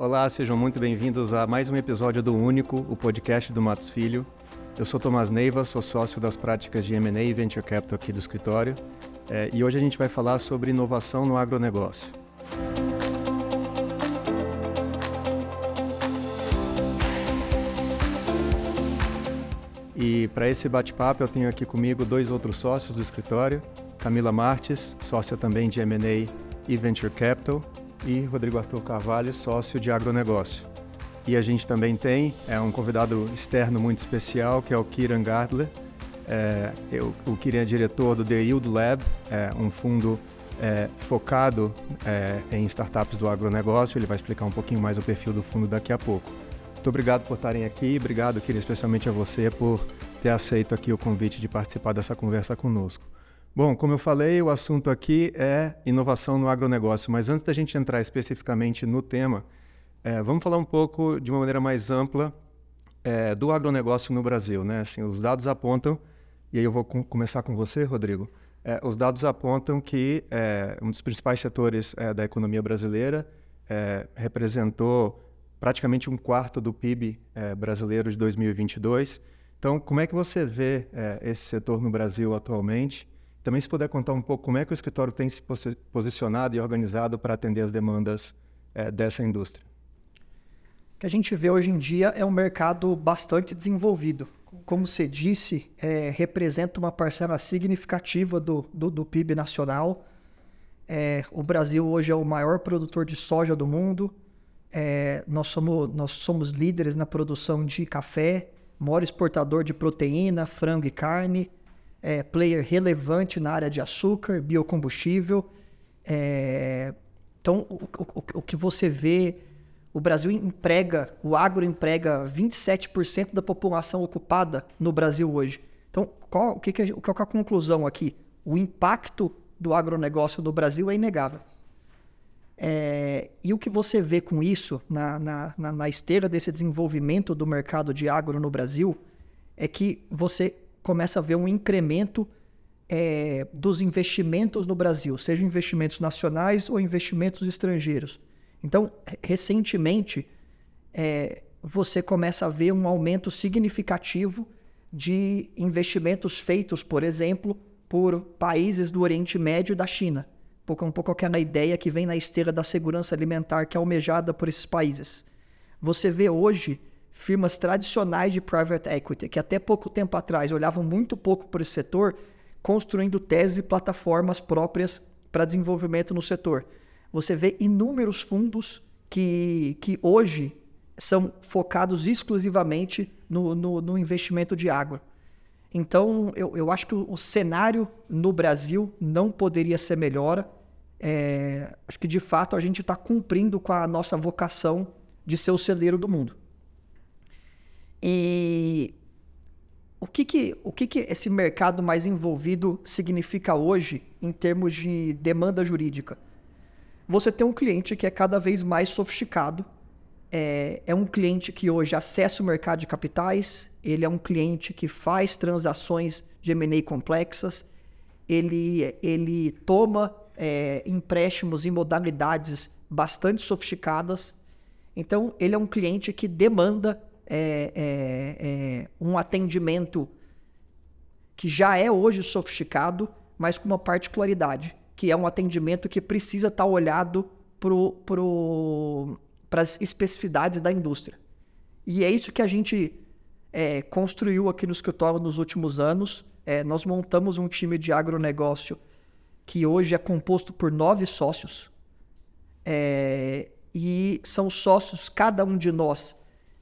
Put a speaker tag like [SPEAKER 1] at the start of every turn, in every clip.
[SPEAKER 1] Olá, sejam muito bem-vindos a mais um episódio do Único, o podcast do Matos Filho. Eu sou Tomás Neiva, sou sócio das práticas de M&A e Venture Capital aqui do escritório, é, e hoje a gente vai falar sobre inovação no agronegócio. E para esse bate-papo eu tenho aqui comigo dois outros sócios do escritório, Camila Martes, sócia também de M&A e Venture Capital, e Rodrigo Arthur Carvalho, sócio de agronegócio. E a gente também tem é, um convidado externo muito especial, que é o Kiran Gardler. É, eu, o Kiran é diretor do The Yield Lab, é, um fundo é, focado é, em startups do agronegócio. Ele vai explicar um pouquinho mais o perfil do fundo daqui a pouco. Muito obrigado por estarem aqui. Obrigado, Kiran, especialmente a você por ter aceito aqui o convite de participar dessa conversa conosco. Bom, como eu falei, o assunto aqui é inovação no agronegócio, mas antes da gente entrar especificamente no tema, é, vamos falar um pouco de uma maneira mais ampla é, do agronegócio no Brasil. Né? Assim, os dados apontam, e aí eu vou com, começar com você, Rodrigo. É, os dados apontam que é, um dos principais setores é, da economia brasileira é, representou praticamente um quarto do PIB brasileiro de 2022. Então, como é que você vê esse setor no Brasil atualmente? Também se puder contar um pouco como é que o escritório tem se posicionado e organizado para atender as demandas é, dessa indústria.
[SPEAKER 2] O que a gente vê hoje em dia é um mercado bastante desenvolvido. Como você disse, é, representa uma parcela significativa do, do, do PIB nacional. É, o Brasil hoje é o maior produtor de soja do mundo. É, nós, somos, nós somos líderes na produção de café, maior exportador de proteína, frango e carne é, player relevante na área de açúcar, biocombustível. É, então, o, o, o, que você vê, o Brasil emprega, o agro emprega 27% da população ocupada no Brasil hoje. Então, qual, o que, que, qual que é a conclusão aqui? O impacto do agronegócio no Brasil é inegável. É, e o que você vê com isso, na, na, na, na esteira desse desenvolvimento do mercado de agro no Brasil, é que você começa a ver um incremento é, dos investimentos no Brasil, sejam investimentos nacionais ou investimentos estrangeiros. Então, recentemente, é, você começa a ver um aumento significativo de investimentos feitos, por exemplo, por países do Oriente Médio e da China. Pouco, um pouco aquela ideia que vem na esteira da segurança alimentar que é almejada por esses países. Você vê hoje firmas tradicionais de private equity, que até pouco tempo atrás olhavam muito pouco para esse setor, construindo teses e plataformas próprias para desenvolvimento no setor. Você vê inúmeros fundos que, que hoje são focados exclusivamente no, no, no investimento de agro. Então, eu, eu acho que o, o cenário no Brasil não poderia ser melhor. É, acho que, de fato, a gente está cumprindo com a nossa vocação de ser o celeiro do mundo. E o que, que, o que, que esse mercado mais envolvido significa hoje em termos de demanda jurídica? Você tem um cliente que é cada vez mais sofisticado, é, é um cliente que hoje acessa o mercado de capitais, ele é um cliente que faz transações de M&A complexas, ele, ele toma é, empréstimos em modalidades bastante sofisticadas. Então, ele é um cliente que demanda é, é, é, um atendimento que já é hoje sofisticado, mas com uma particularidade, que é um atendimento que precisa estar olhado para as especificidades da indústria. E é isso que a gente é, construiu aqui no escritório nos últimos anos. É, nós montamos um time de agronegócio que hoje é composto por nove sócios. É, e são sócios, cada um de nós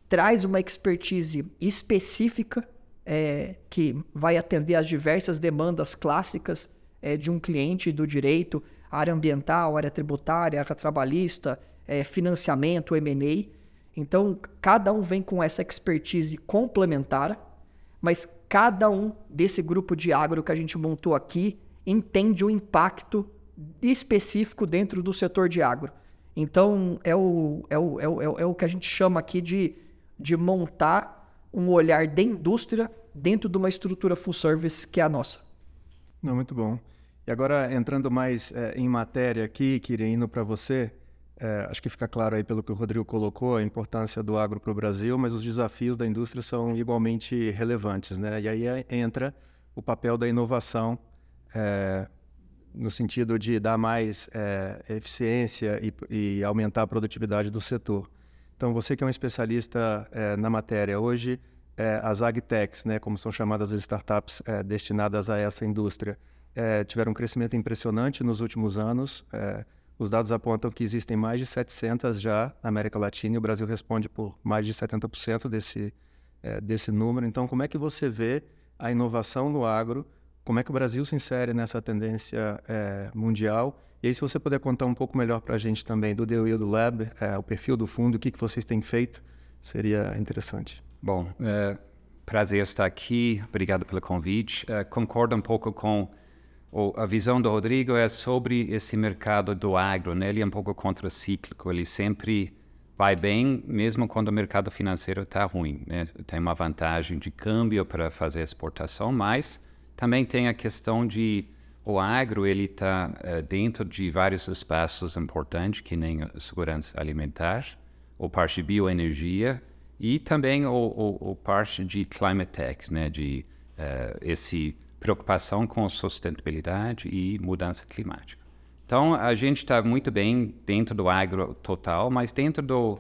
[SPEAKER 2] traz uma expertise específica é, que vai atender às diversas demandas clássicas é, de um cliente do direito, área ambiental, área tributária, área trabalhista, é, financiamento, M&A. Então, cada um vem com essa expertise complementar, mas cada um desse grupo de agro que a gente montou aqui entende o impacto específico dentro do setor de agro. Então, é o, é o, é o, é o que a gente chama aqui de de montar um olhar de indústria dentro de uma estrutura full service que é a nossa.
[SPEAKER 1] Não, muito bom. E agora, entrando mais é, em matéria aqui, queria indo para você, É, acho que fica claro aí pelo que o Rodrigo colocou a importância do agro para o Brasil, mas os desafios da indústria são igualmente relevantes, né? E aí é, entra o papel da inovação é, no sentido de dar mais eficiência e, e, aumentar a produtividade do setor. Então, você que é um especialista é, na matéria, hoje é, as agtechs, né, como são chamadas as startups é, destinadas a essa indústria, tiveram um crescimento impressionante nos últimos anos. Os dados apontam que existem mais de 700 já na América Latina e o Brasil responde por mais de 70% desse, desse número. Então, como é que você vê a inovação no agro? Como é que o Brasil se insere nessa tendência mundial? E aí, se você puder contar um pouco melhor para a gente também do The Wild Lab, é, o perfil do fundo, o que, que vocês têm feito, seria interessante.
[SPEAKER 3] Bom, é, prazer estar aqui. Obrigado pelo convite. É, concordo um pouco com a visão do Rodrigo é sobre esse mercado do agro, né? Ele é um pouco contracíclico, ele sempre vai bem, mesmo quando o mercado financeiro está ruim, né? Tem uma vantagem de câmbio para fazer exportação, mas também tem a questão de o agro ele está uh, eh, dentro de vários espaços importantes, que nem a segurança alimentar, o parte de bioenergia e também o, o, o parte de climate tech, né? De uh, esse preocupação com sustentabilidade e mudança climática. Então, a gente está muito bem dentro do agro total, mas dentro do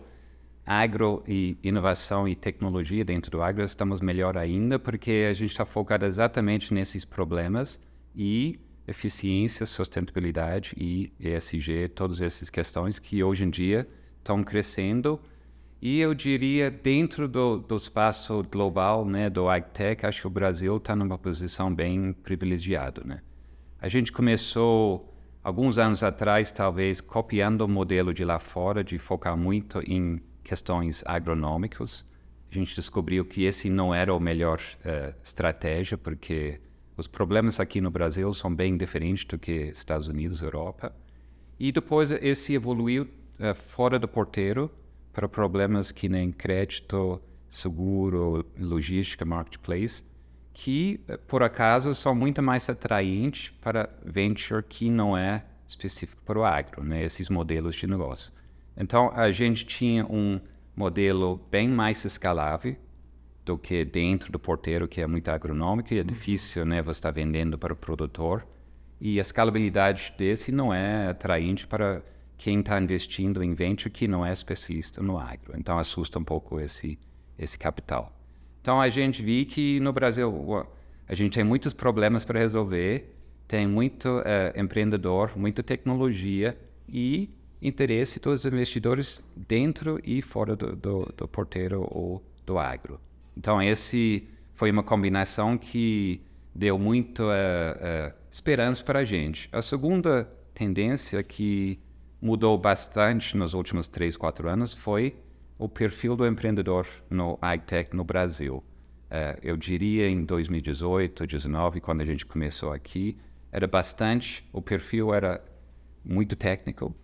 [SPEAKER 3] agro e inovação e tecnologia dentro do agro estamos melhor ainda, porque a gente está focado exatamente nesses problemas e eficiência, sustentabilidade e ESG, todas essas questões que hoje em dia estão crescendo e eu diria, dentro do, do espaço global né, do AgTech, acho que o Brasil está numa posição bem privilegiada. Né? A gente começou, alguns anos atrás, talvez, copiando o modelo de lá fora, de focar muito em questões agronômicas. A gente descobriu que esse não era o melhor uh, estratégia, porque os problemas aqui no Brasil são bem diferentes do que Estados Unidos, Europa. E depois esse evoluiu uh, fora do porteiro, para problemas que nem crédito, seguro, logística, marketplace, que por acaso são muito mais atraentes para venture que não é específico para o agro, né? esses modelos de negócio. Então a gente tinha um modelo bem mais escalável do que dentro do porteiro, que é muito agronômico e é difícil, né? Você está vendendo para o produtor. E a escalabilidade desse não é atraente para quem está investindo em venture que não é especialista no agro. Então assusta um pouco esse esse capital. Então a gente viu que no Brasil a gente tem muitos problemas para resolver, tem muito uh, empreendedor, muita tecnologia e interesse dos investidores dentro e fora do, do, do porteiro ou do agro. Então esse foi uma combinação que deu muito uh, uh, esperança para a gente. A segunda tendência que mudou bastante nos últimos 3, 4 anos foi o perfil do empreendedor no AgTech no Brasil. Uh, eu diria em 2018, 2019, quando a gente começou aqui, era bastante, o perfil era muito técnico,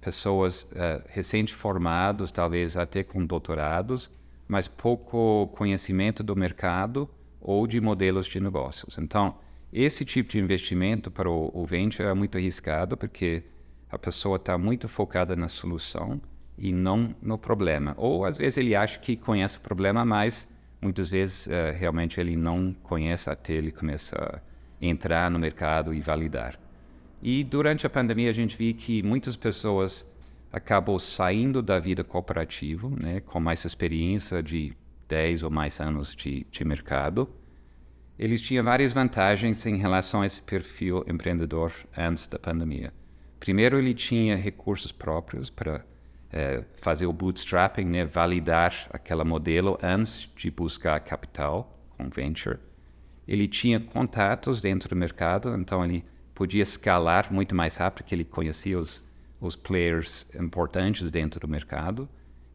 [SPEAKER 3] pessoas recém-formados, talvez até com doutorados, mas pouco conhecimento do mercado ou de modelos de negócios. Então, esse tipo de investimento para o, o venture é muito arriscado, porque a pessoa está muito focada na solução e não no problema. Ou às vezes ele acha que conhece o problema, mas muitas vezes uh, realmente ele não conhece até ele começar a entrar no mercado e validar. E durante a pandemia a gente viu que muitas pessoas acabam saindo da vida cooperativa, né, com mais experiência de 10 ou mais anos de, de mercado. Eles tinham várias vantagens em relação a esse perfil empreendedor antes da pandemia. Primeiro, ele tinha recursos próprios para é, fazer o bootstrapping, né, validar aquele modelo antes de buscar capital com venture. Ele tinha contatos dentro do mercado, então ele podia escalar muito mais rápido, porque ele conhecia os, os players importantes dentro do mercado.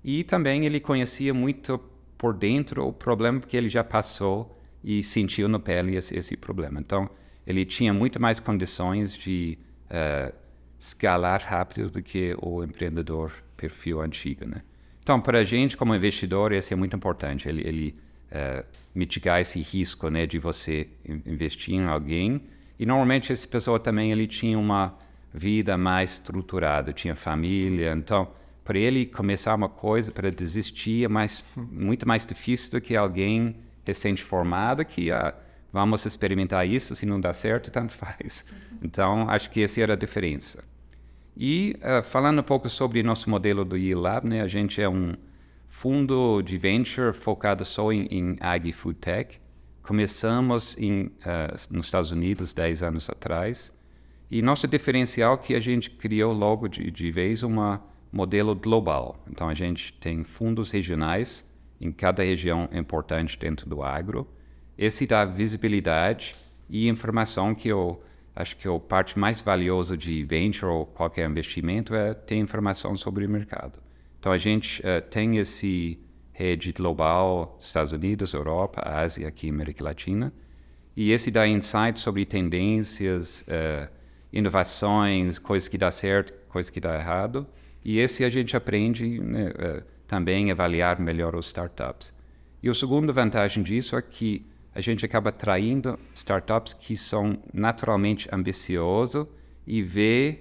[SPEAKER 3] E também ele conhecia muito por dentro o problema, porque ele já passou e sentiu no pele esse, esse problema. Então, ele tinha muito mais condições de uh, escalar rápido do que o empreendedor perfil antigo, né? Então, para a gente como investidor, isso é muito importante. Ele, ele uh, mitigar esse risco, né, de você investir em alguém. E normalmente essa pessoa também ele tinha uma vida mais estruturada, tinha família, então para ele começar uma coisa, para desistir, é mais, muito mais difícil do que alguém recente-formado que ah, vamos experimentar isso, se não dá certo, tanto faz. Então, acho que essa era a diferença. E uh, falando um pouco sobre nosso modelo do E-Lab, né, a gente é um fundo de venture focado só em, em Ag Food Tech. Começamos em, uh, nos Estados Unidos 10 anos atrás. E nosso diferencial é que a gente criou logo de, de vez um modelo global. Então, a gente tem fundos regionais em cada região importante dentro do agro. Esse dá visibilidade e informação que eu acho que a parte mais valiosa de venture ou qualquer investimento é ter informação sobre o mercado. Então a gente uh, tem esse rede global, Estados Unidos, Europa, Ásia, aqui América Latina, e esse dá insights sobre tendências, uh, inovações, coisas que dá certo, coisas que dá errado, e esse a gente aprende né, uh, também avaliar melhor os startups. E a segunda vantagem disso é que a gente acaba atraindo startups que são naturalmente ambiciosos e vê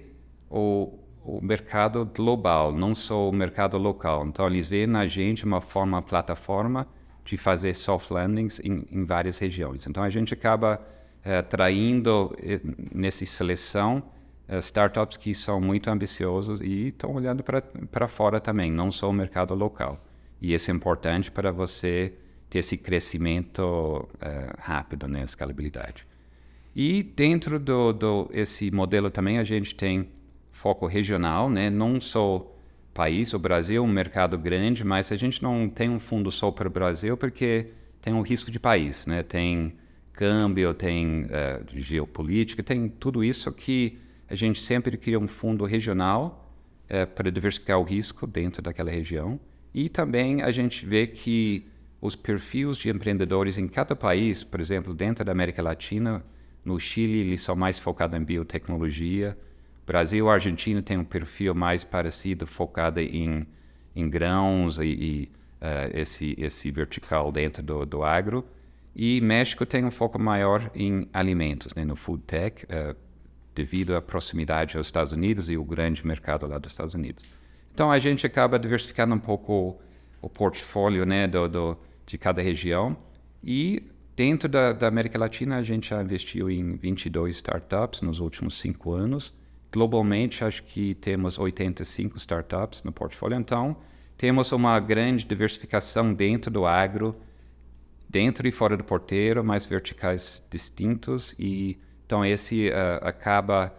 [SPEAKER 3] o, o mercado global, não só o mercado local. Então, eles veem na gente uma forma, plataforma de fazer soft landings em, em várias regiões. Então, a gente acaba eh, atraindo eh, nessa seleção eh, startups que são muito ambiciosos e estão olhando para fora também, não só o mercado local. E isso é importante para você ter esse crescimento rápido, né, escalabilidade. E dentro do, do esse modelo também a gente tem foco regional, né, não só país, o Brasil um mercado grande, mas a gente não tem um fundo só para o Brasil porque tem um risco de país, né, tem câmbio, tem uh, geopolítica, tem tudo isso que a gente sempre cria um fundo regional uh, para diversificar o risco dentro daquela região. E também a gente vê que os perfis de empreendedores em cada país, por exemplo, dentro da América Latina, no Chile eles são mais focados em biotecnologia, Brasil e Argentina têm um perfil mais parecido, focado em, em grãos e, e uh, esse, esse vertical dentro do, do agro. E México tem um foco maior em alimentos, né, no food tech, uh, devido à proximidade aos Estados Unidos e o grande mercado lá dos Estados Unidos. Então a gente acaba diversificando um pouco o portfólio né, do, do, de cada região. E dentro da, da, América Latina, a gente já investiu em 22 startups nos últimos cinco anos. Globalmente, acho que temos 85 startups no portfólio. Então, temos uma grande diversificação dentro do agro, dentro e fora do porteiro, mais verticais distintos. E então esse uh, acaba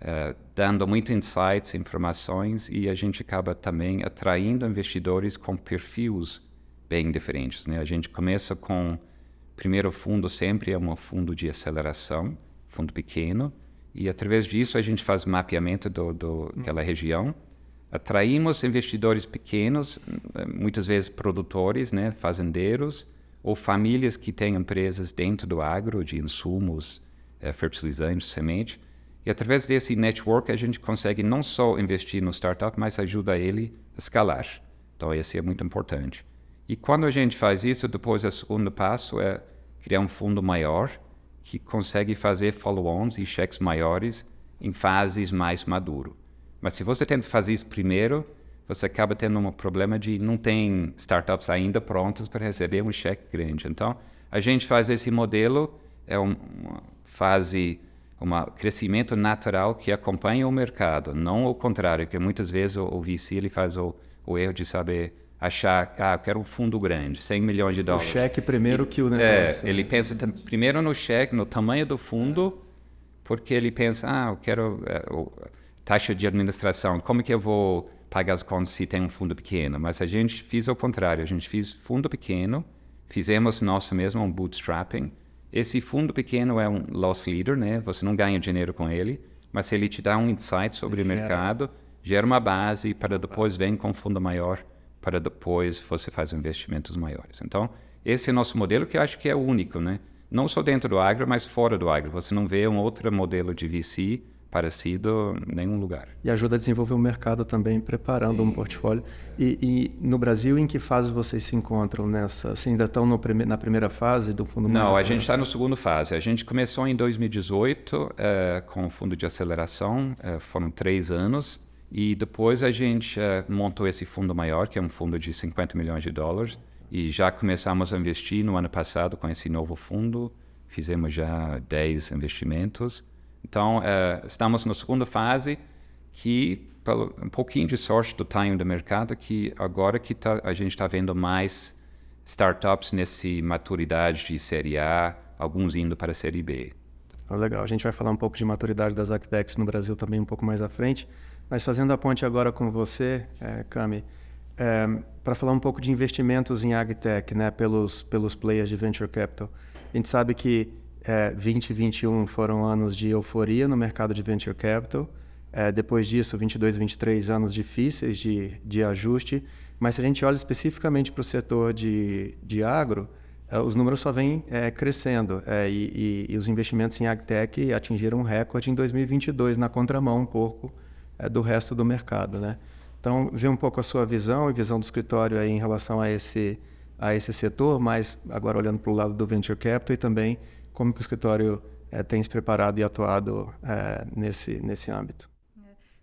[SPEAKER 3] uh, dando muito insights, informações e a gente acaba também atraindo investidores com perfis bem diferentes. Né? A gente começa com primeiro fundo sempre é um fundo de aceleração, fundo pequeno, e através disso a gente faz mapeamento do, do daquela região. Atraímos investidores pequenos, muitas vezes produtores, né, fazendeiros, ou famílias que têm empresas dentro do agro, de insumos, eh, fertilizantes, semente. E através desse network a gente consegue não só investir no startup, mas ajuda ele a escalar. Então esse é muito importante. E quando a gente faz isso, depois o segundo passo é criar um fundo maior que consegue fazer follow-ons e cheques maiores em fases mais maduro. Mas se você tenta fazer isso primeiro, você acaba tendo um problema de não tem startups ainda prontas para receber um cheque grande. Então, a gente faz esse modelo, é uma fase, um crescimento natural que acompanha o mercado, não o contrário, que muitas vezes o, o VC ele faz o, o erro de saber achar, ah, eu quero um fundo grande, 100 milhões de dólares.
[SPEAKER 1] O cheque primeiro
[SPEAKER 3] e,
[SPEAKER 1] que o
[SPEAKER 3] negócio. É, ele pensa primeiro no cheque, no tamanho do fundo, porque ele pensa, ah, eu quero é, taxa de administração, como que eu vou pagar as contas se tem um fundo pequeno? Mas a gente fez o contrário, a gente fez fundo pequeno, fizemos nosso mesmo um bootstrapping. Esse fundo pequeno é um loss leader, né? Você não ganha dinheiro com ele, mas ele te dá um insight sobre o mercado, gera uma base para depois vem com um fundo maior para depois você fazer investimentos maiores. Então, esse é nosso modelo que eu acho que é único, né? Não só dentro do agro, mas fora do agro. Você não vê um outro modelo de VC parecido em nenhum lugar.
[SPEAKER 1] E ajuda a desenvolver o mercado também, preparando sim, um portfólio. E, e, no Brasil, em que fase vocês se encontram nessa? Assim, ainda estão prime na primeira fase do fundo?
[SPEAKER 3] Não, a gente está na segunda fase. A gente começou em 2018 é, com o fundo de aceleração, é, foram três anos. E depois a gente é, montou esse fundo maior, que é um fundo de 50 milhões de dólares. E já começamos a investir no ano passado com esse novo fundo. Fizemos já 10 investimentos. Então, uh, estamos na segunda fase, que, pelo, um pouquinho de sorte do tamanho do mercado, que agora que tá, a gente está vendo mais startups nessa maturidade de série A, alguns indo para a série B.
[SPEAKER 1] Oh, legal, a gente vai falar um pouco de maturidade das Actex no Brasil também um pouco mais à frente, mas fazendo a ponte agora com você, é, Cami, é, para falar um pouco de investimentos em agtech, né, pelos, pelos players de venture capital. A gente sabe que é, 20 e 21 foram anos de euforia no mercado de venture capital. É, depois disso, 22 e 23 anos difíceis de, de ajuste. Mas se a gente olha especificamente para o setor de, de agro, é, os números só vêm é, crescendo. É, e, e, e, os investimentos em agtech atingiram um recorde em 2022, na contramão um pouco é, do resto do mercado. Né? Então, ver um pouco a sua visão e visão do escritório em relação a esse, a esse setor, mas agora olhando para o lado do venture capital e também como que o escritório é, tem se preparado e atuado é, nesse, nesse âmbito.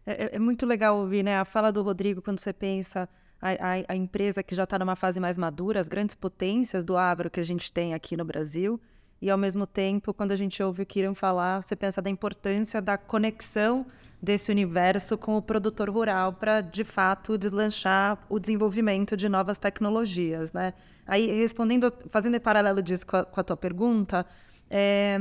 [SPEAKER 4] É, é, é, muito legal ouvir né, a fala do Rodrigo quando você pensa a, a, a empresa que já está numa fase mais madura, as grandes potências do agro que a gente tem aqui no Brasil, e ao mesmo tempo, quando a gente ouve o Kiran falar, você pensa da importância da conexão desse universo com o produtor rural para, de fato, deslanchar o desenvolvimento de novas tecnologias, né? Aí, respondendo, fazendo paralelo disso com a, com a tua pergunta, é,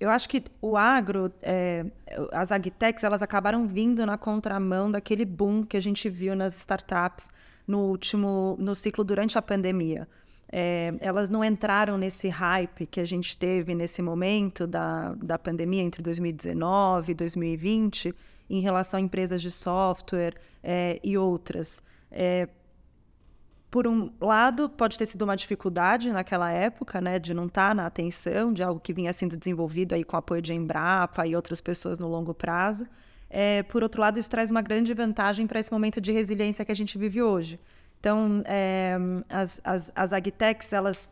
[SPEAKER 4] eu acho que o agro, é, as agtechs, elas acabaram vindo na contramão daquele boom que a gente viu nas startups no último, no ciclo durante a pandemia. É, elas não entraram nesse hype que a gente teve nesse momento da, da pandemia entre 2019 e 2020 em relação a empresas de software é, e outras. Por um lado, pode ter sido uma dificuldade naquela época, né, de não estar tá na atenção de algo que vinha sendo desenvolvido aí com apoio de Embrapa e outras pessoas no longo prazo. É, por outro lado, isso traz uma grande vantagem para esse momento de resiliência que a gente vive hoje. Então, é, as, as, as agtechs, elas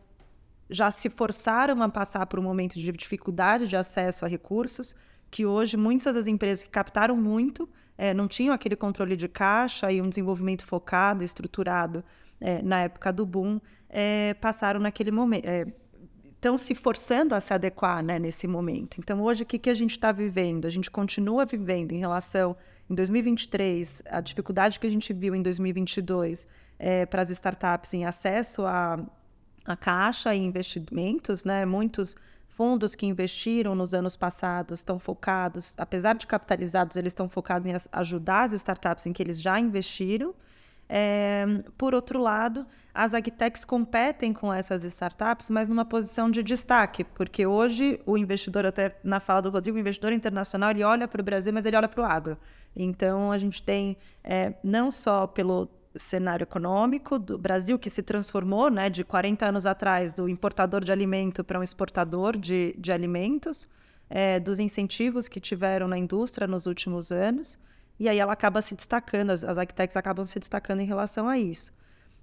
[SPEAKER 4] já se forçaram a passar por um momento de dificuldade de acesso a recursos, que hoje muitas das empresas que captaram muito é, não tinham aquele controle de caixa e um desenvolvimento focado, estruturado é, na época do boom, é, passaram naquele momento. estão é, se forçando a se adequar né, nesse momento. Então, hoje, o que, que a gente está vivendo? A gente continua vivendo em relação, em 2023, a dificuldade que a gente viu em 2022 é, para as startups em acesso a, a caixa e investimentos, né? Muitos fundos que investiram nos anos passados estão focados, apesar de capitalizados, eles estão focados em ajudar as startups em que eles já investiram. É, por outro lado, as agtechs competem com essas startups, mas numa posição de destaque, porque hoje o investidor, até na fala do Rodrigo, o investidor internacional, ele olha para o Brasil, mas ele olha para o agro. Então, a gente tem, é, não só pelo cenário econômico do Brasil, que se transformou né, de 40 anos atrás do importador de alimento para um exportador de, de alimentos, é, dos incentivos que tiveram na indústria nos últimos anos, e aí ela acaba se destacando, as, as acabam se destacando em relação a isso.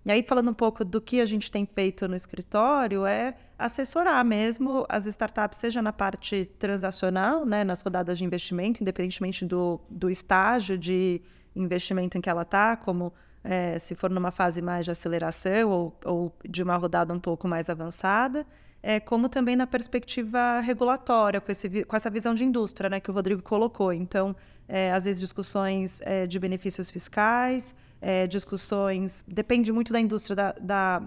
[SPEAKER 4] E aí, falando um pouco do que a gente tem feito no escritório, é assessorar mesmo as startups, seja na parte transacional, né, nas rodadas de investimento, independentemente do, do estágio de investimento em que ela está, como é, se for numa fase mais de aceleração ou, ou de uma rodada um pouco mais avançada, é, como também na perspectiva regulatória, com, esse, com essa visão de indústria né, que o Rodrigo colocou. Então, é, às vezes, discussões é, de benefícios fiscais, é, discussões. Depende muito da indústria da, da,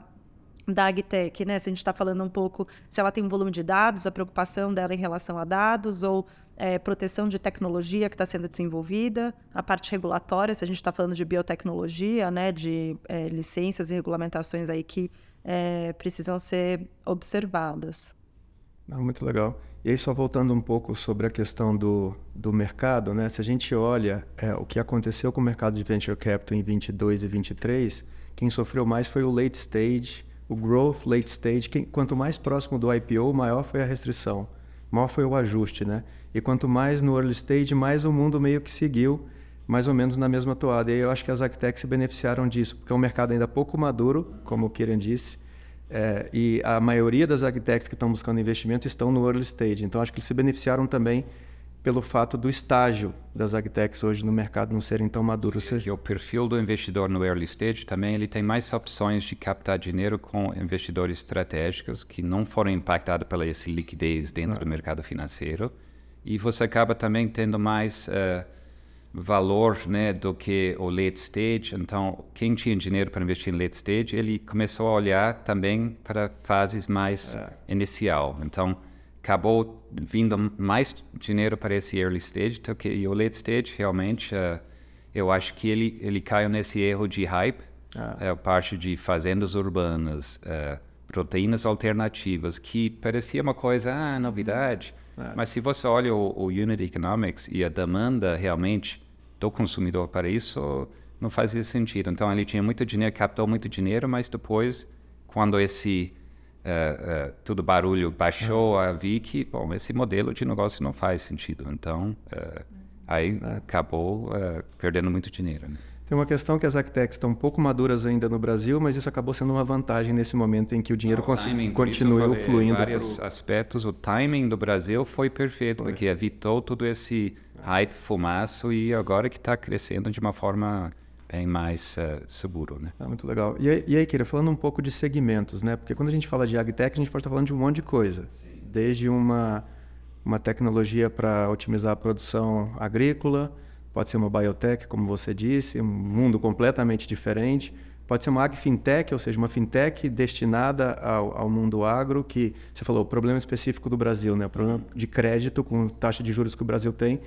[SPEAKER 4] da agtech, né? Se a gente está falando um pouco se ela tem um volume de dados, a preocupação dela em relação a dados, ou é, proteção de tecnologia que está sendo desenvolvida, a parte regulatória, se a gente está falando de biotecnologia, né, de é, licenças e regulamentações aí que é, precisam ser observadas.
[SPEAKER 1] Não, muito legal. E aí, só voltando um pouco sobre a questão do, do mercado, né? se a gente olha é, o que aconteceu com o mercado de venture capital em 22 e 23, quem sofreu mais foi o late stage, o growth late stage. Quem, quanto mais próximo do IPO, maior foi a restrição. maior foi o ajuste, né? E quanto mais no early stage, mais o mundo meio que seguiu mais ou menos na mesma toada. E eu acho que as agtechs se beneficiaram disso, porque é um mercado ainda pouco maduro, como o Kiran disse, é, e a maioria das agtechs que estão buscando investimento estão no early stage. Então, acho que eles se beneficiaram também pelo fato do estágio das agtechs hoje no mercado não serem tão maduros.
[SPEAKER 3] Que o perfil do investidor no early stage também ele tem mais opções de captar dinheiro com investidores estratégicos que não foram impactados pela essa liquidez dentro do mercado financeiro. E você acaba também tendo mais uh, valor né, do que o late stage. Então, quem tinha dinheiro para investir em late stage, ele começou a olhar também para fases mais é. inicial. Então, acabou vindo mais dinheiro para esse early stage do que e o late stage realmente uh, eu acho que ele ele caiu nesse erro de hype ah. é a parte de fazendas urbanas uh, proteínas alternativas que parecia uma coisa ah novidade ah. mas se você olha o, o unit economics e a demanda realmente do consumidor para isso não fazia sentido. Então ele tinha muito dinheiro, captou muito dinheiro, mas depois, quando esse uh, uh, tudo barulho baixou, uhum. vi que bom, esse modelo de negócio não faz sentido. Então uh, aí acabou perdendo muito dinheiro. Né?
[SPEAKER 1] Tem uma questão que as Actecs estão um pouco maduras ainda no Brasil, mas isso acabou sendo uma vantagem nesse momento em que o dinheiro continua continuou fluindo.
[SPEAKER 3] vários pro... aspectos, o timing do Brasil foi perfeito, foi. porque evitou todo esse hype, fumaço e agora que está crescendo de uma forma bem mais uh, seguro, né?
[SPEAKER 1] Ah, muito legal. E, e aí, Kira, falando um pouco de segmentos, né? Porque quando a gente fala de agtech, a gente pode estar falando de um monte de coisa. Sim. Desde uma, uma tecnologia para otimizar a produção agrícola, pode ser uma biotech, como você disse, um mundo completamente diferente. Pode ser uma agfintech, ou seja, uma fintech destinada ao, ao, mundo agro, que você falou, o problema específico do Brasil, né? o problema de crédito com taxa de juros que o Brasil tem,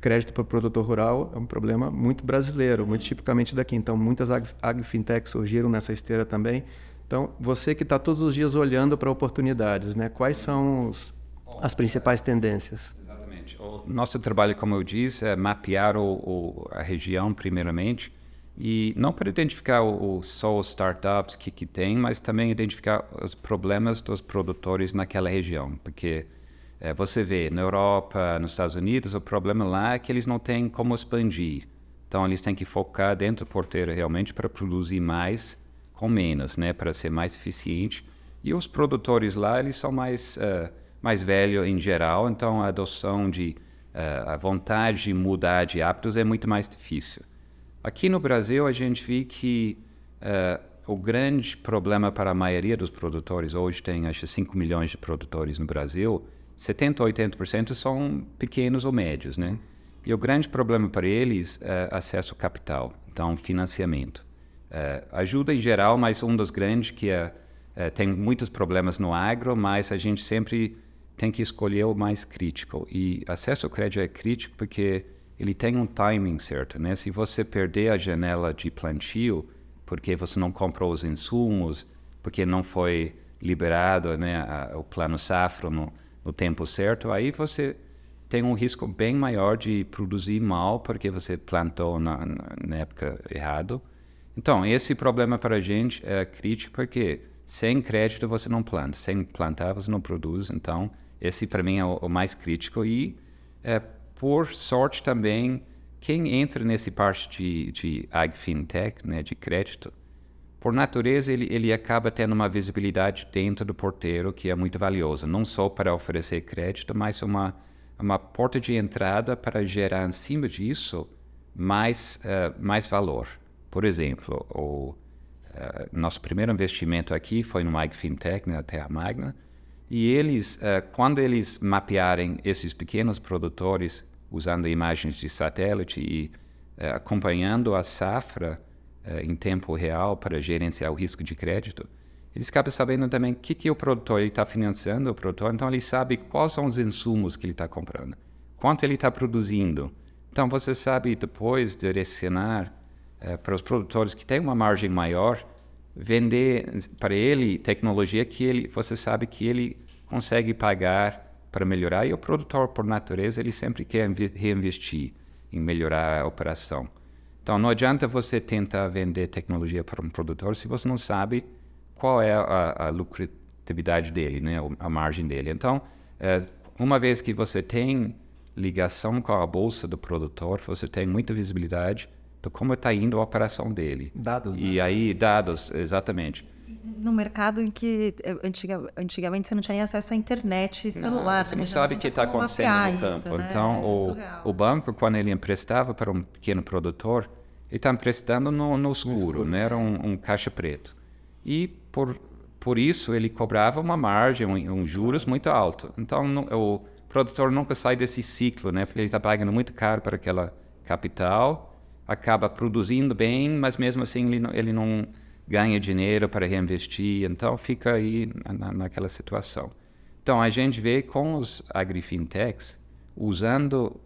[SPEAKER 1] crédito para produtor rural é um problema muito brasileiro, muito tipicamente daqui. Então, muitas ag, surgiram nessa esteira também. Então, você que está todos os dias olhando para oportunidades, né? quais são os, as principais tendências?
[SPEAKER 3] Exatamente. O nosso trabalho, como eu disse, é mapear o, o, a região, primeiramente, e não para identificar o só os startups que, que tem, mas também identificar os problemas dos produtores naquela região, porque é, você vê, na Europa, nos Estados Unidos, o problema lá é que eles não têm como expandir. Então, eles têm que focar dentro do porteiro realmente para produzir mais com menos, né? Para ser mais eficiente. E os produtores lá, eles são mais, uh, mais velhos em geral, então a adoção de... Uh, a vontade de mudar de hábitos é muito mais difícil. Aqui no Brasil, a gente vê que uh, o grande problema para a maioria dos produtores, hoje tem acho 5 milhões de produtores no Brasil, 70% ou 80% são pequenos ou médios, né? E o grande problema para eles é acesso ao capital, então financiamento. É, ajuda em geral, mas um dos grandes que é, é, tem muitos problemas no agro, mas a gente sempre tem que escolher o mais crítico. E acesso ao crédito é crítico porque ele tem um timing certo, né? Se você perder a janela de plantio porque você não comprou os insumos, porque não foi liberado, né, a, o plano safra no, no tempo certo, aí você tem um risco bem maior de produzir mal porque você plantou na, na época errado. Então, esse problema para a gente é crítico porque sem crédito você não planta, sem plantar você não produz. Então, esse para mim é o, o, mais crítico. E, é, por sorte também, quem entra nesse parte de, de agfintech, né, de crédito, por natureza, ele, ele acaba tendo uma visibilidade dentro do porteiro que é muito valiosa, não só para oferecer crédito, mas uma, uma porta de entrada para gerar em cima disso mais, uh, mais valor. Por exemplo, o uh, nosso primeiro investimento aqui foi no Mag Fintech, na Terra Magna, e eles, uh, quando eles mapearem esses pequenos produtores usando imagens de satélite e acompanhando a safra, em tempo real para gerenciar o risco de crédito, eles acabam sabendo também o que, que o produtor está financiando o produtor, então ele sabe quais são os insumos que ele está comprando, quanto ele está produzindo. Então você sabe depois direcionar uh, para os produtores que têm uma margem maior, vender para ele tecnologia que ele, você sabe que ele consegue pagar para melhorar e o produtor por natureza ele sempre quer reinvestir em melhorar a operação. Então, não adianta você tentar vender tecnologia para um produtor se você não sabe qual é a, a lucratividade dele, né? a margem dele. Então, é, uma vez que você tem ligação com a bolsa do produtor, você tem muita visibilidade de como está indo a operação dele.
[SPEAKER 1] Dados.
[SPEAKER 3] E
[SPEAKER 1] né?
[SPEAKER 3] aí, dados, exatamente.
[SPEAKER 4] No mercado em que eh, antiga, antigamente você não tinha acesso à internet e celular.
[SPEAKER 3] Você não sabe o que está acontecendo no
[SPEAKER 4] isso,
[SPEAKER 3] campo.
[SPEAKER 4] né?
[SPEAKER 3] Então,
[SPEAKER 4] É
[SPEAKER 3] o, o banco, quando ele emprestava para um pequeno produtor, ele está emprestando no, no escuro, né? era um, um caixa preto. E por, por isso ele cobrava uma margem, um, um juros muito alto. Então, no, o produtor nunca sai desse ciclo, né? porque ele está pagando muito caro para aquela capital, acaba produzindo bem, mas mesmo assim ele não, ele não ganha dinheiro para reinvestir, então fica aí na, naquela situação. Então, a gente vê com os agrifintechs usando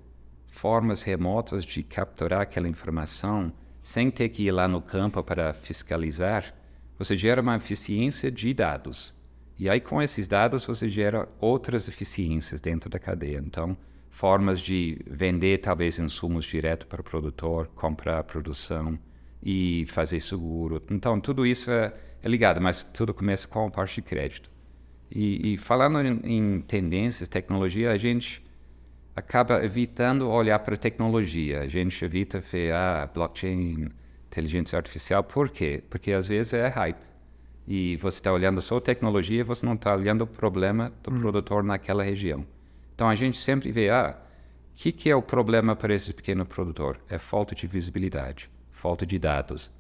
[SPEAKER 3] formas remotas de capturar aquela informação sem ter que ir lá no campo para fiscalizar, você gera uma eficiência de dados. E aí, com esses dados, você gera outras eficiências dentro da cadeia. Então, formas de vender, talvez, insumos direto para o produtor, comprar a produção e fazer seguro. Então, tudo isso é, é ligado, mas tudo começa com a parte de crédito. E, e falando em, em tendências, tecnologia, a gente acaba evitando olhar para a tecnologia. A gente evita ver ah, blockchain, inteligência artificial. Por quê? Porque às vezes é hype. E você está olhando só tecnologia, você não está olhando o problema do produtor naquela região. Então a gente sempre vê, ah, o que, que é o problema para esse pequeno produtor? É falta de visibilidade, falta de dados.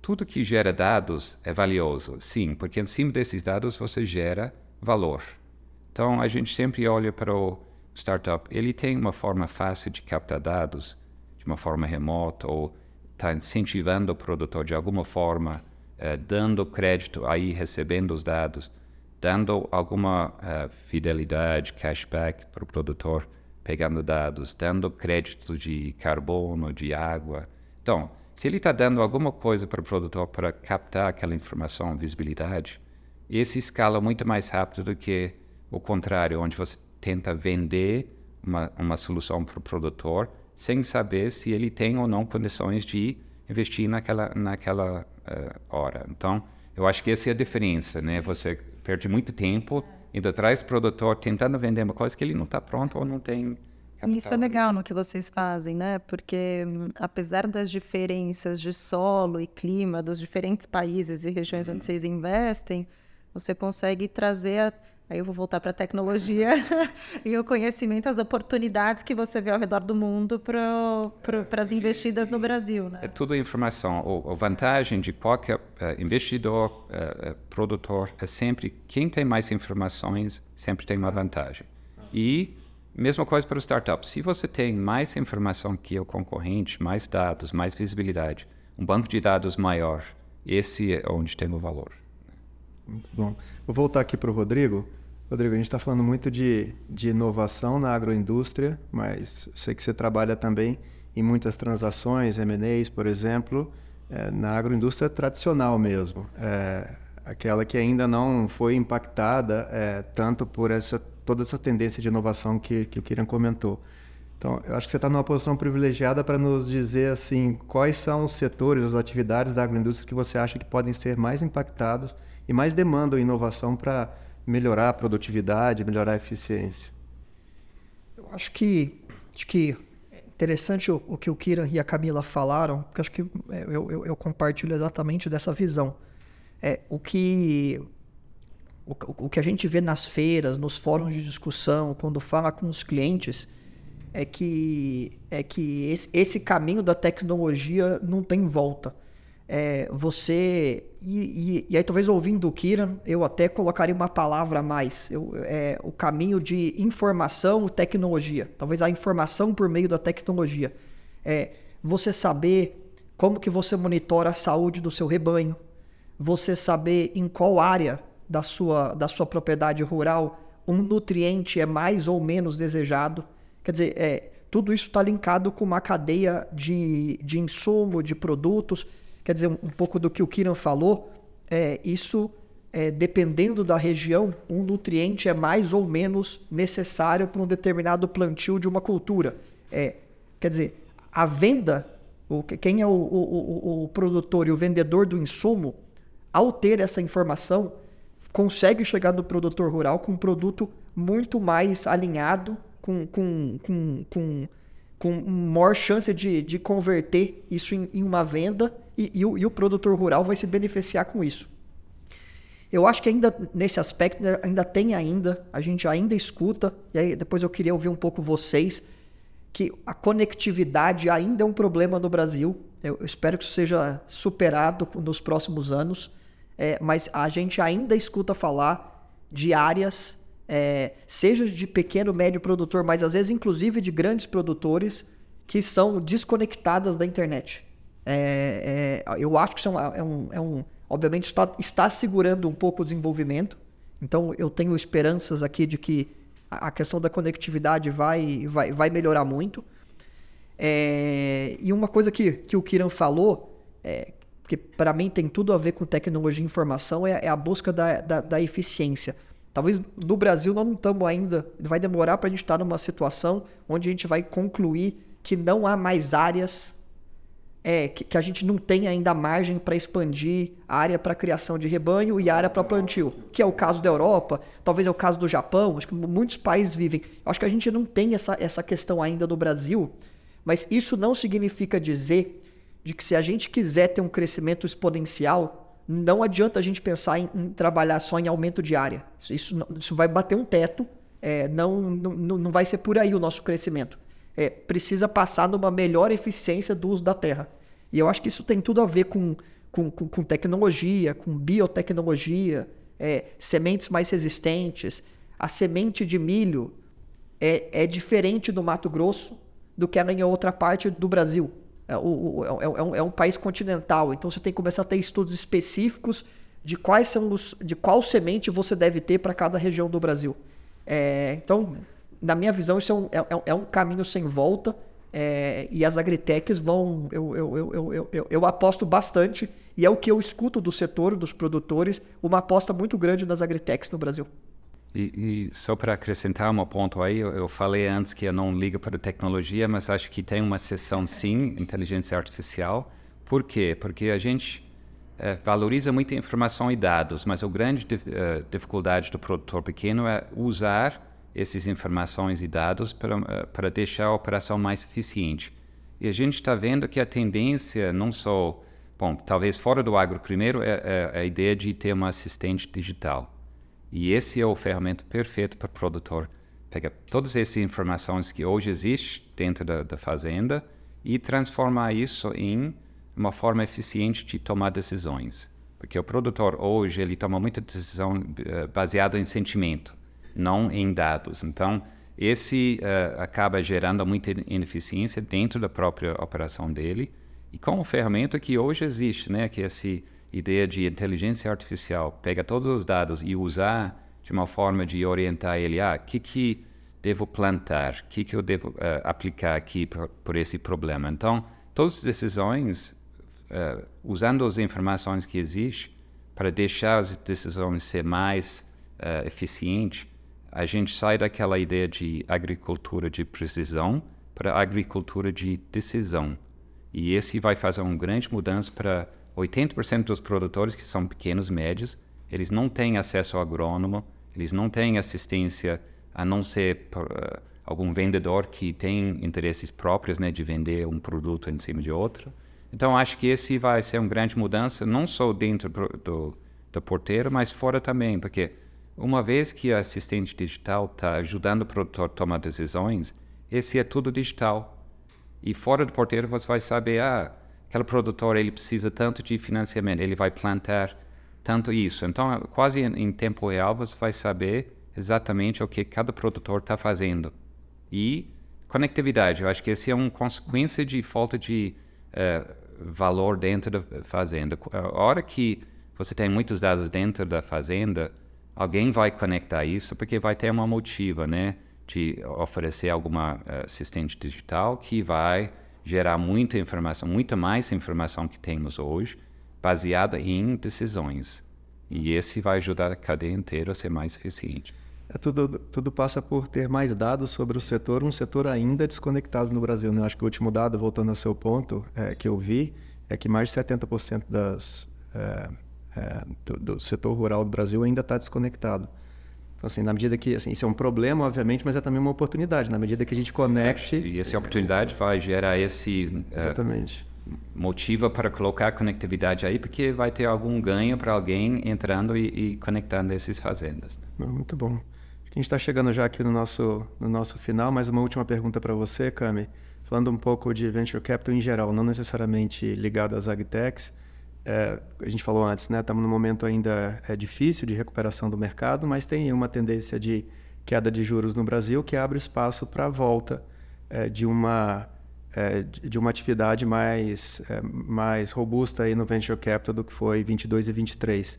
[SPEAKER 3] Tudo que gera dados é valioso, sim, porque em cima desses dados você gera valor. Então a gente sempre olha para o startup, ele tem uma forma fácil de captar dados, de uma forma remota, ou está incentivando o produtor de alguma forma, eh, dando crédito aí, recebendo os dados, dando alguma eh, fidelidade, cashback para o produtor, pegando dados, dando crédito de carbono, de água. Então, se ele está dando alguma coisa para o produtor para captar aquela informação, visibilidade, esse escala muito mais rápido do que o contrário, onde você tenta vender uma, uma solução para o produtor sem saber se ele tem ou não condições de investir naquela, naquela uh, hora. Então, eu acho que essa é a diferença, né? Você perde muito tempo indo atrás do produtor tentando vender uma coisa que ele não está pronto ou não tem
[SPEAKER 4] e Isso é legal no que vocês fazem, né? Porque hum, apesar das diferenças de solo e clima dos diferentes países e regiões onde vocês investem, você consegue trazer a... Aí eu vou voltar para a tecnologia e o conhecimento, as oportunidades que você vê ao redor do mundo para as investidas no Brasil. Né?
[SPEAKER 3] É tudo informação. a vantagem de qualquer uh, investidor, uh, uh, produtor, é sempre quem tem mais informações sempre tem uma vantagem. E mesma coisa para o startup. Se você tem mais informação que o concorrente, mais dados, mais visibilidade, um banco de dados maior, esse é onde tem o valor.
[SPEAKER 1] Muito bom. Vou voltar aqui para o Rodrigo. Rodrigo, a gente está falando muito de, de inovação na agroindústria, mas sei que você trabalha também em muitas transações, M&As, por exemplo, é, na agroindústria tradicional mesmo, é, aquela que ainda não foi impactada é, tanto por essa toda essa tendência de inovação que, que o Kiran comentou. Então, eu acho que você está numa posição privilegiada para nos dizer assim quais são os setores, as atividades da agroindústria que você acha que podem ser mais impactados e mais demandam inovação para melhorar a produtividade, melhorar a eficiência.
[SPEAKER 2] Eu acho que acho que é interessante o, o que o Kira e a Camila falaram, porque acho que é, eu, eu, eu compartilho exatamente dessa visão. É, o que o, o, que a gente vê nas feiras, nos fóruns de discussão, quando fala com os clientes, é que é que esse, esse caminho da tecnologia não tem volta é, você. E, e, e, aí, talvez ouvindo o Kiran, eu até colocaria uma palavra a mais: eu, é, o caminho de informação tecnologia. Talvez a informação por meio da tecnologia. É, você saber como que você monitora a saúde do seu rebanho, você saber em qual área da sua, da sua propriedade rural um nutriente é mais ou menos desejado. Quer dizer, é, tudo isso está linkado com uma cadeia de, de insumo, de produtos Quer dizer, um, um pouco do que o Kiran falou, é, isso, é, dependendo da região, um nutriente é mais ou menos necessário para um determinado plantio de uma cultura. É, quer dizer, a venda, o, quem é o, o, o, o produtor e o vendedor do insumo, ao ter essa informação, consegue chegar no produtor rural com um produto muito mais alinhado, com, com, com, com, com maior chance de, de converter isso em, em uma venda e, e, o, e o produtor rural vai se beneficiar com isso. Eu acho que ainda nesse aspecto né, ainda tem ainda, a gente ainda escuta, e aí depois eu queria ouvir um pouco vocês, que a conectividade ainda é um problema no Brasil. Eu, eu espero que isso seja superado nos próximos anos, é, mas a gente ainda escuta falar de áreas, é, seja de pequeno, médio produtor, mas às vezes inclusive de grandes produtores, que são desconectadas da internet. É, é, eu acho que isso é um, é um é obviamente está, está segurando um pouco o desenvolvimento. Então eu tenho esperanças aqui de que a questão da conectividade vai, vai, vai melhorar muito. É, e uma coisa que, que o Kiran falou, é, que para mim tem tudo a ver com tecnologia e informação, é, é a busca da, da, da, eficiência. Talvez no Brasil nós não estamos ainda, vai demorar para a gente estar numa situação onde a gente vai concluir que não há mais áreas é que, que, a gente não tem ainda margem para expandir a área para criação de rebanho e área para plantio, que é o caso da Europa, talvez é o caso do Japão, acho que muitos países vivem. Acho que a gente não tem essa, essa questão ainda no Brasil, mas isso não significa dizer de que se a gente quiser ter um crescimento exponencial, não adianta a gente pensar em, em trabalhar só em aumento de área. Isso, isso, isso vai bater um teto, é, não, não, não vai ser por aí o nosso crescimento é, precisa passar numa melhor eficiência do uso da terra. E eu acho que isso tem tudo a ver com, com, com, com tecnologia, com biotecnologia, é, sementes mais resistentes. A semente de milho é, é diferente do Mato Grosso do que ela em outra parte do Brasil. É, o, é, é, um, é um país continental, então você tem que começar a ter estudos específicos de quais são os, de qual semente você deve ter para cada região do Brasil. É, então, na minha visão, isso é um, é, é, é um caminho sem volta. É, e as agritechs vão. Eu, eu, eu, eu, eu, eu, aposto bastante, e é o que eu escuto do setor, dos produtores, uma aposta muito grande nas agritechs no Brasil.
[SPEAKER 3] E, e só para acrescentar um ponto aí, eu, eu, falei antes que eu não ligo para tecnologia, mas acho que tem uma seção sim, inteligência artificial. Por quê? Porque a gente é, valoriza muito informação e dados, mas a grande uh, dificuldade do produtor pequeno é usar essas informações e dados para, eh, para deixar a operação mais eficiente. E a gente está vendo que a tendência, não só, bom, talvez fora do agro primeiro, é, é a ideia de ter uma assistente digital. E esse é o ferramenta perfeito para o produtor pegar todas essas informações que hoje existem dentro da, da fazenda e transformar isso em uma forma eficiente de tomar decisões. Porque o produtor hoje ele toma muita decisão uh, baseada em sentimento não em dados. Então, esse uh, acaba gerando muita ineficiência dentro da própria operação dele. E com a ferramenta que hoje existe, né, que é essa ideia de inteligência artificial, pega todos os dados e usar de uma forma de orientar ele, ah, o que, que devo plantar, que, que eu devo uh, aplicar aqui por, por, esse problema. Então, todas as decisões, uh, usando as informações que existem, para deixar as decisões ser mais uh, eficientes, a gente sai daquela ideia de agricultura de precisão para agricultura de decisão. E esse vai fazer uma grande mudança para 80% dos produtores que são pequenos e médios, eles não têm acesso ao agrônomo, eles não têm assistência a não ser uh, algum vendedor que tem interesses próprios né, de vender um produto em cima de outro. Então, acho que esse vai ser uma grande mudança, não só dentro do, do porteiro, mas fora também, porque uma vez que a assistente digital está ajudando o produtor a tomar decisões, esse é tudo digital. E fora do porteiro você vai saber, ah, aquele produtor ele precisa tanto de financiamento, ele vai plantar tanto isso. Então, quase em, tempo real você vai saber exatamente o que cada produtor está fazendo. E conectividade, eu acho que esse é uma consequência de falta de uh, valor dentro da fazenda. A hora que você tem muitos dados dentro da fazenda, alguém vai conectar isso porque vai ter uma motiva, né, de oferecer alguma uh, assistente digital que vai gerar muita informação, muita mais informação que temos hoje, baseada em decisões. E esse vai ajudar a cadeia inteira a ser mais eficiente.
[SPEAKER 1] É, tudo, tudo passa por ter mais dados sobre o setor, um setor ainda desconectado no Brasil. Né? Acho que o último dado, voltando ao seu ponto, é, que eu vi, é que mais de 70% das é, é, do, do, setor rural do Brasil ainda está desconectado. Então, assim, na medida que, assim, isso é um problema, obviamente, mas é também uma oportunidade, na medida que a gente conecte...
[SPEAKER 3] E essa oportunidade vai gerar esse...
[SPEAKER 1] Exatamente.
[SPEAKER 3] Uh, motivo para colocar conectividade aí, porque vai ter algum ganho para alguém entrando e, e, conectando essas fazendas.
[SPEAKER 1] Muito bom. A gente está chegando já aqui no nosso, no nosso final, mas uma última pergunta para você, Cami. Falando um pouco de Venture Capital em geral, não necessariamente ligado às agtechs, é, a gente falou antes, né? Estamos num momento ainda é difícil de recuperação do mercado, mas tem uma tendência de queda de juros no Brasil que abre espaço para a volta é, de uma é, de uma atividade mais é, mais robusta aí no venture capital do que foi 22 e 23.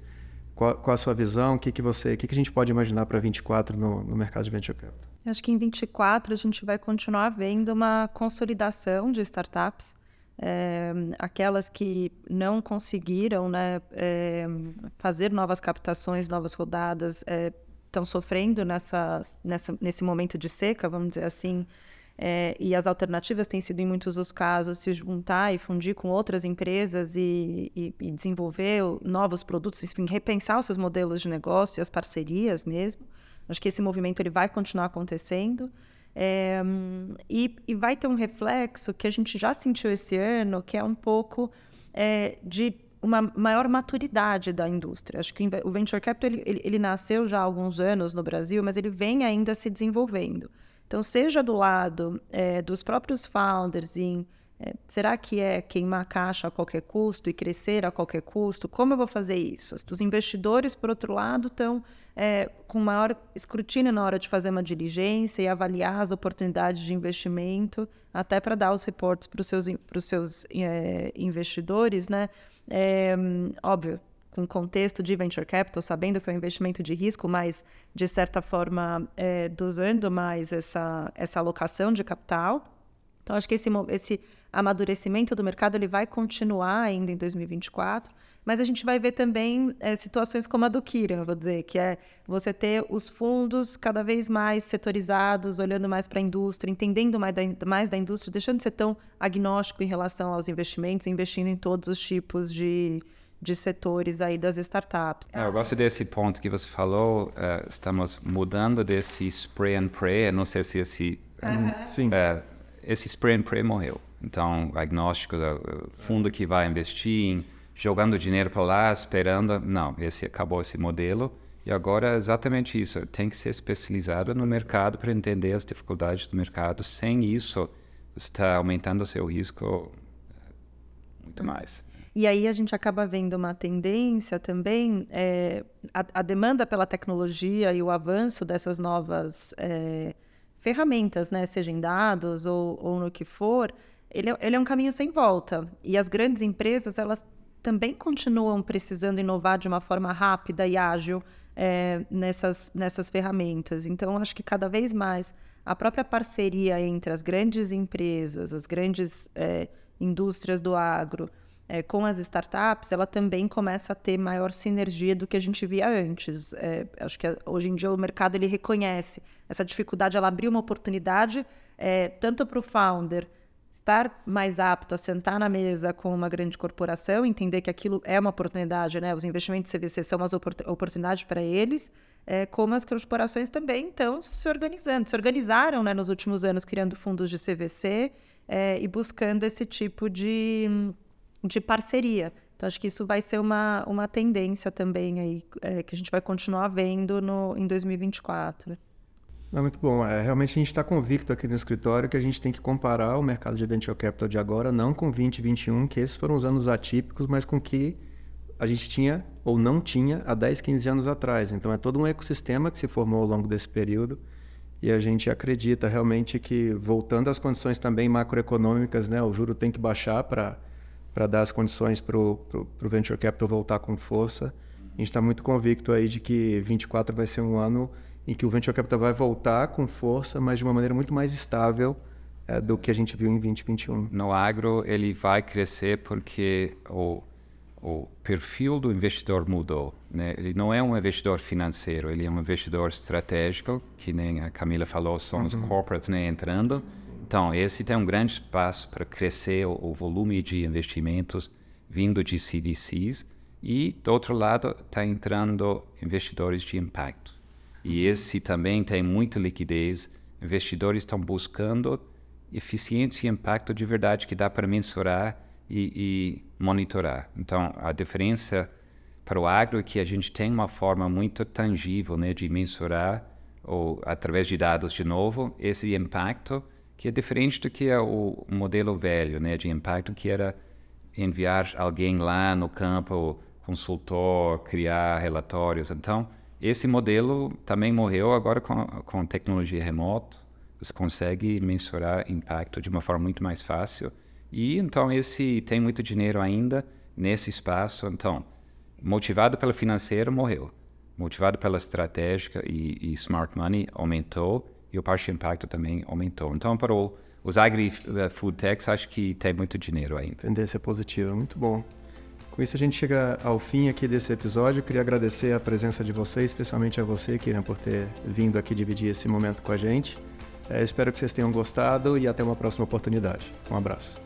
[SPEAKER 1] Qual, qual a sua visão? O que que você, o que, que a gente pode imaginar para 24 no, no mercado de venture capital?
[SPEAKER 4] Acho que em 24 a gente vai continuar vendo uma consolidação de startups é, aquelas que não conseguiram né, é, fazer novas captações, novas rodadas, estão sofrendo nessa, nessa, nesse momento de seca, vamos dizer assim. É, e as alternativas têm sido, em muitos dos casos, se juntar e fundir com outras empresas e, e, e desenvolver novos produtos, enfim, repensar os seus modelos de negócio, as parcerias mesmo. Acho que esse movimento ele vai continuar acontecendo. É, e, e, vai ter um reflexo que a gente já sentiu esse ano, que é um pouco é, de uma maior maturidade da indústria. Acho que o Venture Capital ele, ele, ele, nasceu já há alguns anos no Brasil, mas ele vem ainda se desenvolvendo. Então, seja do lado é, dos próprios founders em é, será que é queimar caixa a qualquer custo e crescer a qualquer custo? Como eu vou fazer isso? Os investidores, por outro lado, estão é, com maior escrutínio na hora de fazer uma diligência e avaliar as oportunidades de investimento, até para dar os reportes para os seus, seus é, investidores, né? É, óbvio, com contexto de venture capital, sabendo que é um investimento de risco, mas de certa forma é, dosando mais essa, essa alocação de capital. Então, acho que esse, esse amadurecimento do mercado ele vai continuar ainda em 2024, mas a gente vai ver também é, situações como a do Kira, vou dizer, que é você ter os fundos cada vez mais setorizados, olhando mais para a indústria, entendendo mais da, mais da indústria, deixando de ser tão agnóstico em relação aos investimentos, investindo em todos os tipos de, de setores aí das startups.
[SPEAKER 3] É, eu gosto desse ponto que você falou, uh, estamos mudando desse spray and pray, não sei se esse...
[SPEAKER 1] Uh. Uh,
[SPEAKER 3] esse spray and pray morreu. Então, agnóstico, fundo que vai investir em jogando dinheiro para lá, esperando. Não, esse acabou esse modelo. E agora é exatamente isso. Tem que ser especializado no mercado para entender as dificuldades do mercado. Sem isso, você está aumentando o seu risco muito mais.
[SPEAKER 4] E aí a gente acaba vendo uma tendência também, é, a, a, demanda pela tecnologia e o avanço dessas novas é, ferramentas, né, seja em dados ou, ou no que for, ele é, ele é um caminho sem volta. E as grandes empresas, elas também continuam precisando inovar de uma forma rápida e ágil é, nessas, nessas ferramentas. Então, acho que cada vez mais a própria parceria entre as grandes empresas, as grandes é, indústrias do agro, é, com as startups, ela também começa a ter maior sinergia do que a gente via antes. É, acho que hoje em dia o mercado ele reconhece essa dificuldade, ela abriu uma oportunidade é, tanto para o founder estar mais apto a sentar na mesa com uma grande corporação, entender que aquilo é uma oportunidade, né? Os investimentos CVC são uma oportunidade para eles, é, como as corporações também estão se organizando, se organizaram né, nos últimos anos criando fundos de CVC é, e buscando esse tipo de, de parceria. Então, acho que isso vai ser uma, uma tendência também aí, é, que a gente vai continuar vendo no, em 2024.
[SPEAKER 1] É muito bom. É, realmente a gente está convicto aqui no escritório que a gente tem que comparar o mercado de venture capital de agora, não com 2021, que esses foram os anos atípicos, mas com que a gente tinha ou não tinha há 10, 15 anos atrás. Então é todo um ecossistema que se formou ao longo desse período e a gente acredita realmente que, voltando às condições também macroeconômicas, né, o juro tem que baixar para dar as condições para o venture capital voltar com força. A gente está muito convicto aí de que 24 vai ser um ano em que o venture capital vai voltar com força, mas de uma maneira muito mais estável é, do que a gente viu em 2021.
[SPEAKER 3] No agro, ele vai crescer porque o, o perfil do investidor mudou. Né? Ele não é um investidor financeiro, ele é um investidor estratégico, que nem a Camila falou, são uhum. os corporates né, entrando. Então, esse tem um grande espaço para crescer o, o volume de investimentos vindo de CVCs. E, do outro lado, está entrando investidores de impacto. E esse também tem muita liquidez. Investidores estão buscando eficiência e impacto de verdade que dá para mensurar e, e monitorar. Então, a diferença para o agro é que a gente tem uma forma muito tangível né, de mensurar, ou através de dados de novo, esse impacto, que é diferente do que é o modelo velho né, de impacto, que era enviar alguém lá no campo, consultor, criar relatórios. Então, esse modelo também morreu agora com, com tecnologia remota. Você consegue mensurar impacto de uma forma muito mais fácil. E então esse tem muito dinheiro ainda nesse espaço. Então, motivado pelo financeiro, morreu. Motivado pela estratégica e, e smart money, aumentou. E o parte de impacto também aumentou. Então, para o, os agri-food techs, acho que tem muito dinheiro ainda.
[SPEAKER 1] Tendência positiva, muito bom. Com isso, a gente chega ao fim aqui desse episódio. Queria agradecer a presença de vocês, especialmente a você, Kirian, por ter vindo aqui dividir esse momento com a gente. É, espero que vocês tenham gostado e até uma próxima oportunidade. Um abraço.